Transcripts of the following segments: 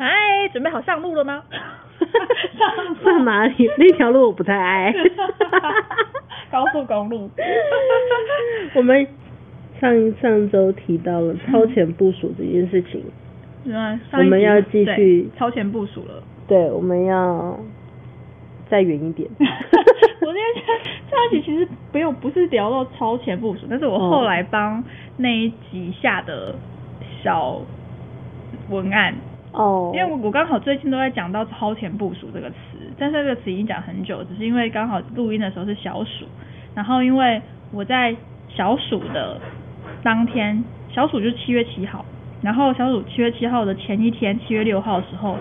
嗨，准备好上路了吗？上哪里？那条路我不太爱。高速公路。我们上上周提到了超前部署这件事情。嗯，我们要继续超前部署了。对，我们要再远一点。我今天上一集其实没有，不是聊到超前部署，但是我后来帮那一集下的小文案。哦，因为我我刚好最近都在讲到超前部署这个词，但是这个词已经讲很久，只是因为刚好录音的时候是小暑，然后因为我在小暑的当天，小暑就是七月七号，然后小暑七月七号的前一天，七月六号的时候，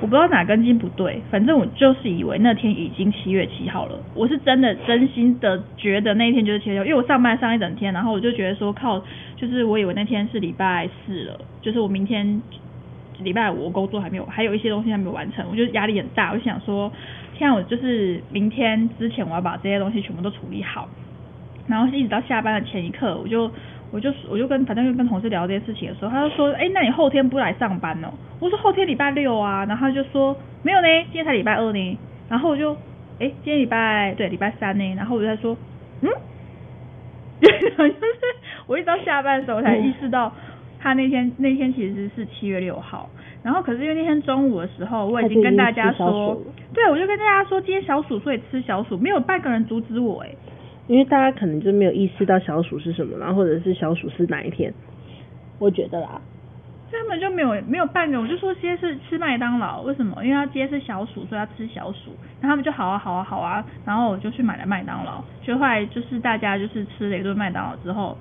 我不知道哪根筋不对，反正我就是以为那天已经七月七号了，我是真的真心的觉得那一天就是七月六，因为我上班上一整天，然后我就觉得说靠，就是我以为那天是礼拜四了，就是我明天。礼拜五我工作还没有，还有一些东西还没有完成，我就压力很大。我就想说，现在我就是明天之前我要把这些东西全部都处理好，然后一直到下班的前一刻，我就我就我就跟反正就跟同事聊这件事情的时候，他就说，哎，那你后天不来上班哦？我说后天礼拜六啊，然后他就说没有呢，今天才礼拜二呢。然后我就，哎，今天礼拜对礼拜三呢，然后我就在说，嗯，就是我一直到下班的时候我才意识到。他那天那天其实是七月六号，然后可是因为那天中午的时候，我已经跟大家说，对我就跟大家说今天小鼠，所以吃小鼠，没有半个人阻止我哎。因为大家可能就没有意识到小鼠是什么，然后或者是小鼠是哪一天，我觉得啦。根本就没有没有半个，我就说今天是吃麦当劳，为什么？因为他今天是小鼠，所以要吃小鼠，然后他们就好啊好啊好啊，然后我就去买了麦当劳，就后来就是大家就是吃了一顿麦当劳之后。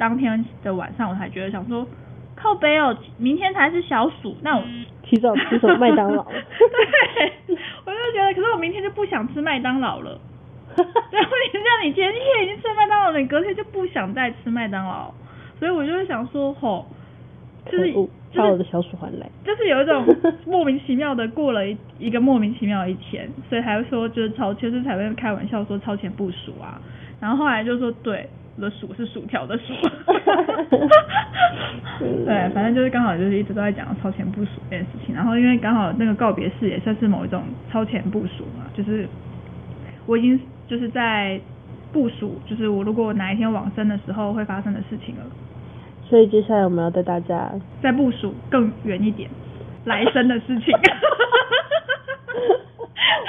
当天的晚上，我才觉得想说，靠北哦，明天才是小暑，那我提早吃什么麦当劳？对，我就觉得，可是我明天就不想吃麦当劳了。然后你像你前天已经吃麦当劳了，你隔天就不想再吃麦当劳，所以我就会想说，吼，就是把我的小暑还来，就是有一种莫名其妙的过了一 一个莫名其妙的一天，所以还会说就是超，其实才会开玩笑说超前部署啊，然后后来就说对。的薯是薯条的薯，对，反正就是刚好就是一直都在讲超前部署这件事情，然后因为刚好那个告别式也算是某一种超前部署嘛，就是我已经就是在部署，就是我如果哪一天往生的时候会发生的事情了。所以接下来我们要带大家再部署更远一点来生的事情。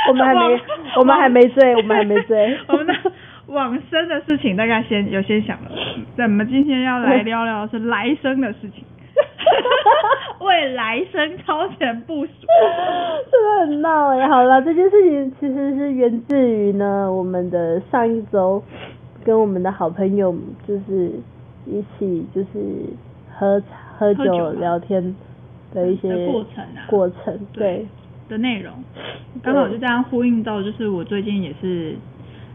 我们还没，我们还没追，我们还没追。我们的。往生的事情大概先有先想了，我们今天要来聊聊是来生的事情，为来生超前部署，真的很闹哎。好了，这件事情其实是源自于呢，我们的上一周跟我们的好朋友就是一起就是喝喝酒聊天的一些过程啊，过程对。的内容，刚好就这样呼应到，就是我最近也是。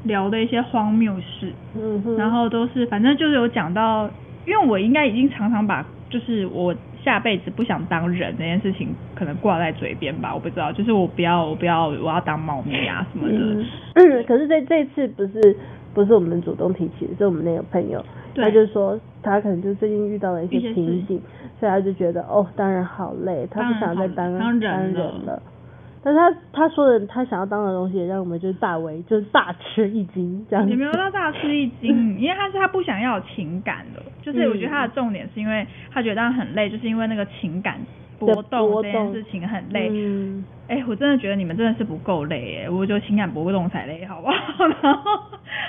聊的一些荒谬事，嗯，然后都是反正就是有讲到，因为我应该已经常常把就是我下辈子不想当人这件事情可能挂在嘴边吧，我不知道，就是我不要我不要我要当猫咪啊什么的。嗯，可是这这次不是不是我们主动提起的，是我们那个朋友，他就说他可能就最近遇到了一些瓶颈，所以他就觉得哦，当然好累，他不想再当当人了。但他他说的他想要当的东西，也让我们就是大为就是大吃一惊，这样也没有到大吃一惊，因为他是他不想要情感的，就是我觉得他的重点是因为他觉得他很累，就是因为那个情感波动这件事情很累。哎，我真的觉得你们真的是不够累哎，我觉得情感波动才累，好不好？然后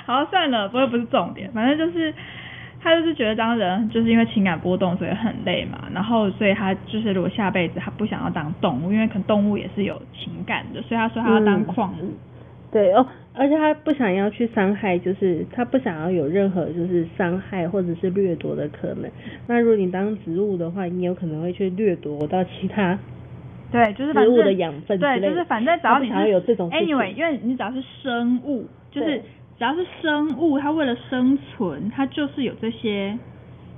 好算了，不过不是重点，反正就是。他就是觉得当人就是因为情感波动，所以很累嘛。然后，所以他就是如果下辈子他不想要当动物，因为可能动物也是有情感的，所以他说他要当矿物。对哦，而且他不想要去伤害，就是他不想要有任何就是伤害或者是掠夺的可能。那如果你当植物的话，你有可能会去掠夺到其他对，就是反正植物的养分之对，类就是反正只要想要有这种 anyway，因为你只要是生物，就是对只要是生物，它为了生存，它就是有这些。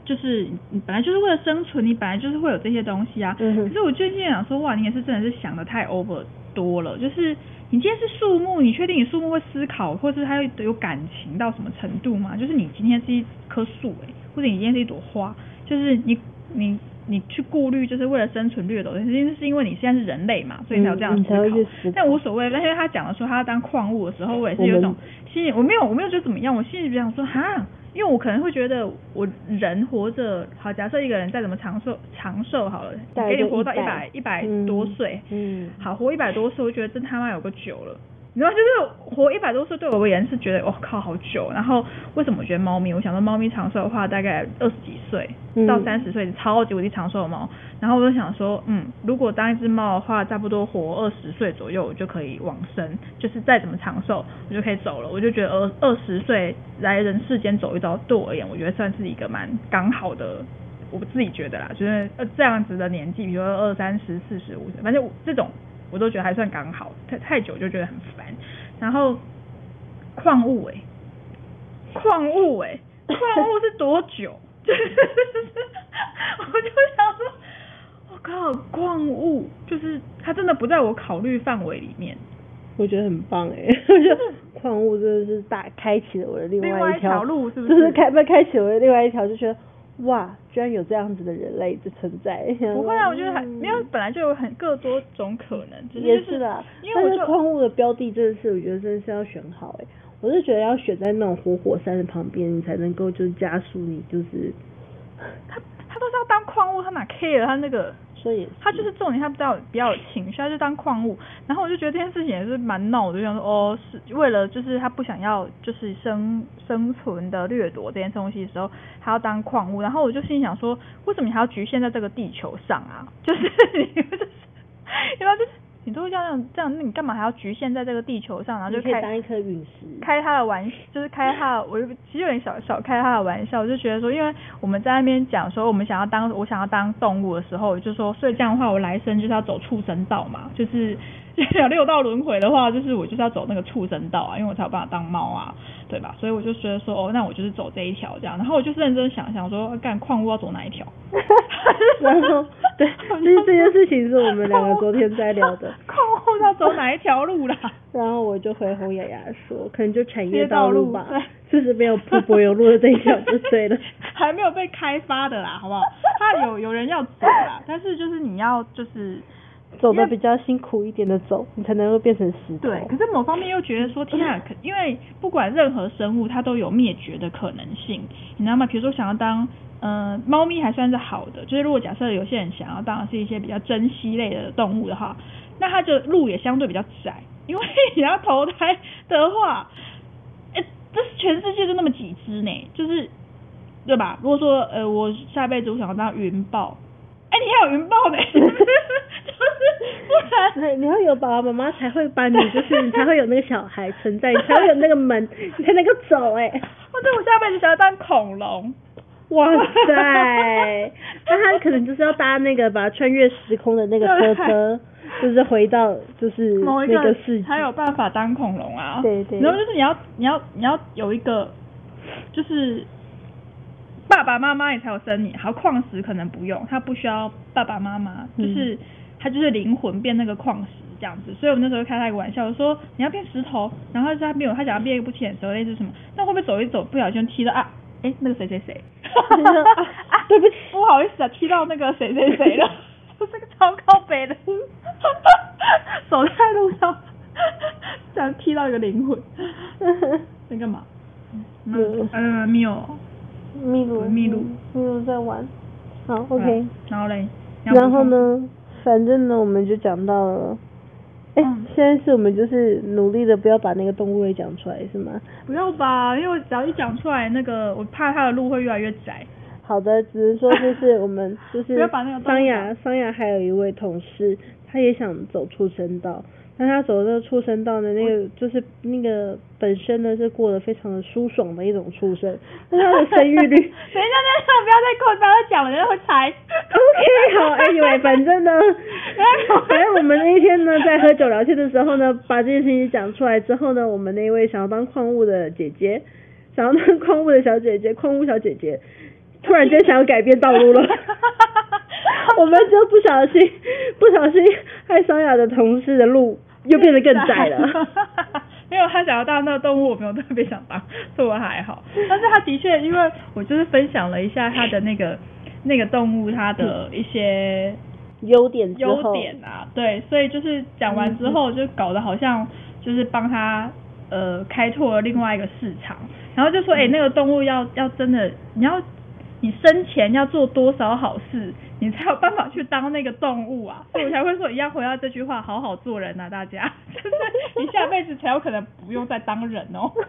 就是你本来就是为了生存，你本来就是会有这些东西啊。嗯可是我最近想说，哇，你也是真的是想的太 over 多了。就是你今天是树木，你确定你树木会思考，或是它会有感情到什么程度吗？就是你今天是一棵树，诶，或者你今天是一朵花，就是你你你去顾虑，就是为了生存掠夺，实际是因为你现在是人类嘛，所以才有这样思考。思考但无所谓，但是他讲的说他要当矿物的时候，我也是有一种心里我没有我没有觉得怎么样，我心里就想说哈，因为我可能会觉得我人活着好，假设一个人再怎么长寿长寿好了，给你活到一百一百嗯多岁，嗯好活一百多岁，我觉得真他妈有个久了。你知道，就是活一百多岁对我而言是觉得，我、靠，好久。然后为什么我觉得猫咪？我想说猫咪长寿的话，大概二十几岁嗯到三十岁，超级无敌长寿的猫。然后我就想说，嗯，如果当一只猫的话，差不多活二十岁左右，我就可以往生，就是再怎么长寿，我就可以走了。我就觉得二二十岁来人世间走一遭，对我而言，我觉得算是一个蛮刚好的。我自己觉得啦，就是呃这样子的年纪，比如说二三十、四十五，反正我这种我都觉得还算刚好，太太久就觉得很烦。然后矿物诶、矿物诶、矿物是多久？就是我就想说，我靠，矿物就是它真的不在我考虑范围里面。我觉得很棒哎，我觉得矿物真的是大开启了我的另另外一外条条路是不就是是开不开启我的另外一条，就觉得哇，居然有这样子的人类的存在。不会啊，我觉得还嗯没有，本来就有很各多种可能，只是也就是啦，但是因为我就矿物的标的真的是，我觉得真的是要选好哎。我是觉得要选在那种活火山的旁边，你才能够就是加速你就是，他他都是要当矿物，他哪 care 他那个所以他就是重点，他比较比较有情绪，他就当矿物。然后我就觉得这件事情也是蛮闹我，就想说哦，是为了就是他不想要就是生生存的掠夺这件东西的时候，他要当矿物。然后我就心想说，为什么你还要局限在这个地球上啊？就是 你就是，然后就是你都这样这样，那你干嘛还要局限在这个地球上？然后就开当一颗陨石。开他的玩，就是开他我就其实有点小小开他的玩笑，我就觉得说，因为我们在那边讲说，我们想要当我想要当动物的时候，就说，所以这样的话，我来生就是要走畜生道嘛，就是 有六道轮回的话，就是我就是要走那个畜生道啊，因为我才有办法当猫啊，对吧？所以我就觉得说，哦，那我就是走这一条这样，然后我就是认真想想说，干矿物要走哪一条？然 后对，其实这件事情是我们两个昨天在聊的。矿物要走哪一条路啦？然后我就回红雅雅说，可能就产业业道道路吧对，就是没有铺柏油路的这一条就对了。还没有被开发的啦，好不好？他有有人要走啦，但是就是你要就是走的比较辛苦一点的走，你才能够变成石头。对，可是某方面又觉得说，天啊，可因为不管任何生物，它都有灭绝的可能性，你知道吗？比如说想要当，呃，猫咪还算是好的，就是如果假设有些人想要当的是一些比较珍稀类的动物的话，那它的路也相对比较窄，因为你要投胎的话，哎、这全世界就那么几只呢，就是对吧？如果说呃，我下辈子我想要当云豹，哎、你要有云豹的，就是不然。对，你要有爸爸妈妈才会把你，就是你才会有那个小孩存在，你才会有那个门，你才能够走哎、或者我下辈子想要当恐龙，哇塞！那他可能就是要搭那个把穿越时空的那个车车，就是回到就是某一那个世界。才有办法当恐龙啊。对对然后就是你要你要你要有一个，就是爸爸妈妈也才有生你，好矿石可能不用，他不需要爸爸妈妈，嗯就是他就是灵魂变那个矿石这样子。所以我那时候开他一个玩笑，我说你要变石头，然后他没有他想要变一个不起眼的时候类似什么，那会不会走一走不小心踢到啊？哎，那个谁谁谁，对不起不好意思啊，踢到那个谁谁谁了，我是个超高北的，走在路上，这样踢到一个灵魂，在干嘛？嗯呃，没有。秘鲁，秘鲁秘鲁在玩。好，OK。然后嘞？然后？呢，反正呢，我们就讲到了。哎、嗯现在是我们就是努力的不要把那个动物也讲出来，是吗？不要吧，因为我只要一讲出来，那个我怕它的路会越来越窄。好的，只能说就是我们 就是不要把那个动物桑雅，桑雅还有一位同事，他也想走出声道，但他走这个畜生道的那个就是那个本身呢是过得非常的舒爽的一种畜生，那 他的生育率 等一下，等一下，不要再快不要再讲了，人家会猜。OK，好，Anyway，反正呢，反正我们那一天呢，在喝酒聊天的时候呢，把这件事情讲出来之后呢，我们那一位想要当矿物的姐姐，想要当矿物的小姐姐，矿物小姐姐，突然间想要改变道路了。我们就不小心，不小心害桑雅的同事的路又变得更窄了。没有，他想要当那个动物，我没有特别想当，所以我还好。但是他的确，因为我就是分享了一下他的那个那个动物它的一些优点优点啊，对，所以就是讲完之后，就搞得好像就是帮他呃开拓了另外一个市场，然后就说，哎、那个动物要要真的，你要你生前要做多少好事，你才有办法去当那个动物啊，所以我才会说一样回到这句话，好好做人啊，大家，就是你下辈子才有可能不用再当人哦。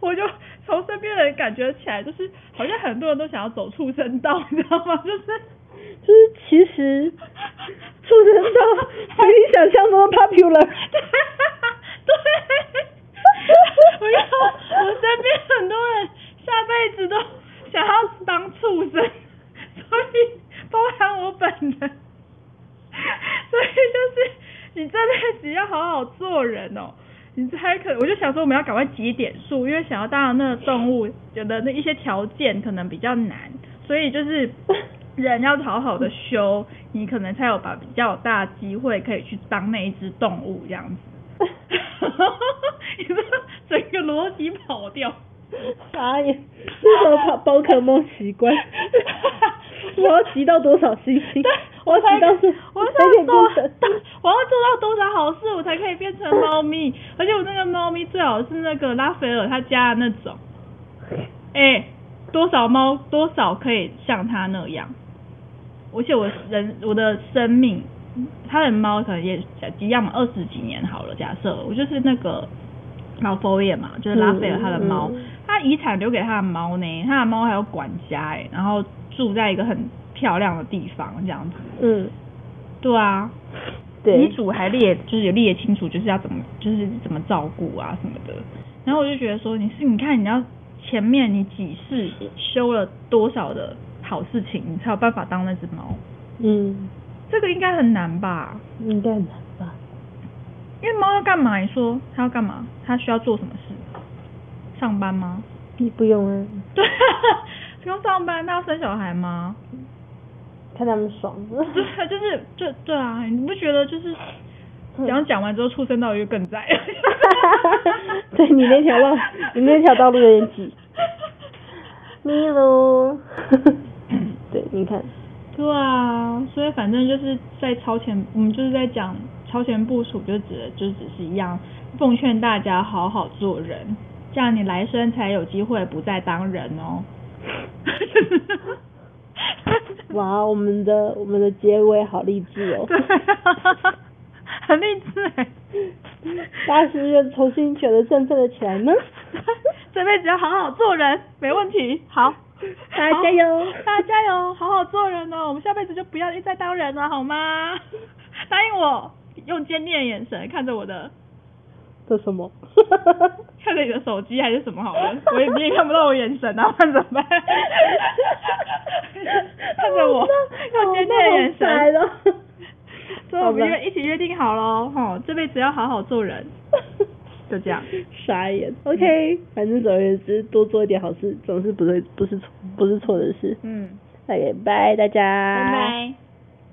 我就从身边的人感觉起来，就是好像很多人都想要走畜生道，你知道吗？就是就是其实畜生道比你想象中的 popular。对，我要我身边很多人下辈子都 想要当畜生，所以包含我本人，所以就是你这辈子要好好做人哦。你才可，我就想说我们要赶快积点数，因为想要当那个动物，有的那一些条件可能比较难，所以就是人要好好的修，你可能才有把比较大的机会可以去当那一只动物这样子。你说整个逻辑跑掉。傻眼，这什么宝宝可梦习惯？我要集到多少星星？对，我要集到是，我才可以想做变成，我要做到多少好事，我才可以变成猫咪？而且我那个猫咪最好是那个拉斐尔他家的那种，哎、多少猫多少可以像他那样？而且我人我的生命，他的猫可能也一样嘛，二十几年好了，假设我就是那个老佛爷嘛，就是拉斐尔他的猫，嗯嗯他遗产留给他的猫呢，他的猫还有管家哎，然后住在一个很漂亮的地方这样子。嗯，对啊，对遗，嘱还列就是有列清楚，就是要怎么就是怎么照顾啊什么的。然后我就觉得说，你是你看你要前面你几世修了多少的好事情，你才有办法当那只猫。嗯，这个应该很难吧？应该很难吧？因为猫要干嘛？你说它要干嘛？它需要做什么事？上班吗？你不用啊，对，不用上班，他要生小孩吗？看他们爽。对，就是就对啊，你不觉得就是嗯然后讲完之后，畜生道又更在。对你那条路，你那条道路有点挤。咪噜，对，你看，对啊，所以反正就是在超前，我们就是在讲超前部署，就指的就只是一样，奉劝大家好好做人，这样你来生才有机会不再当人哦。哇，我们的我们的结尾好励志哦。对啊，很励志哎。大师又重新觉得振奋了起来呢。这辈子要好好做人，没问题。好，大家加油大家加油，好好做人哦。我们下辈子就不要再当人了，好吗？答应我，用坚定的眼神看着我的，这什么？看着你的手机还是什么好了，我也你也看不到我眼神啊，那怎么办？看着我，用坚定的眼神。了。所以我们约一起约定好喽，吼，这辈子要好好做人，就这样。傻眼。OK，反正总而言之，多做一点好事，总是不对不是错不是错的事。嗯，OK，拜大家。拜拜。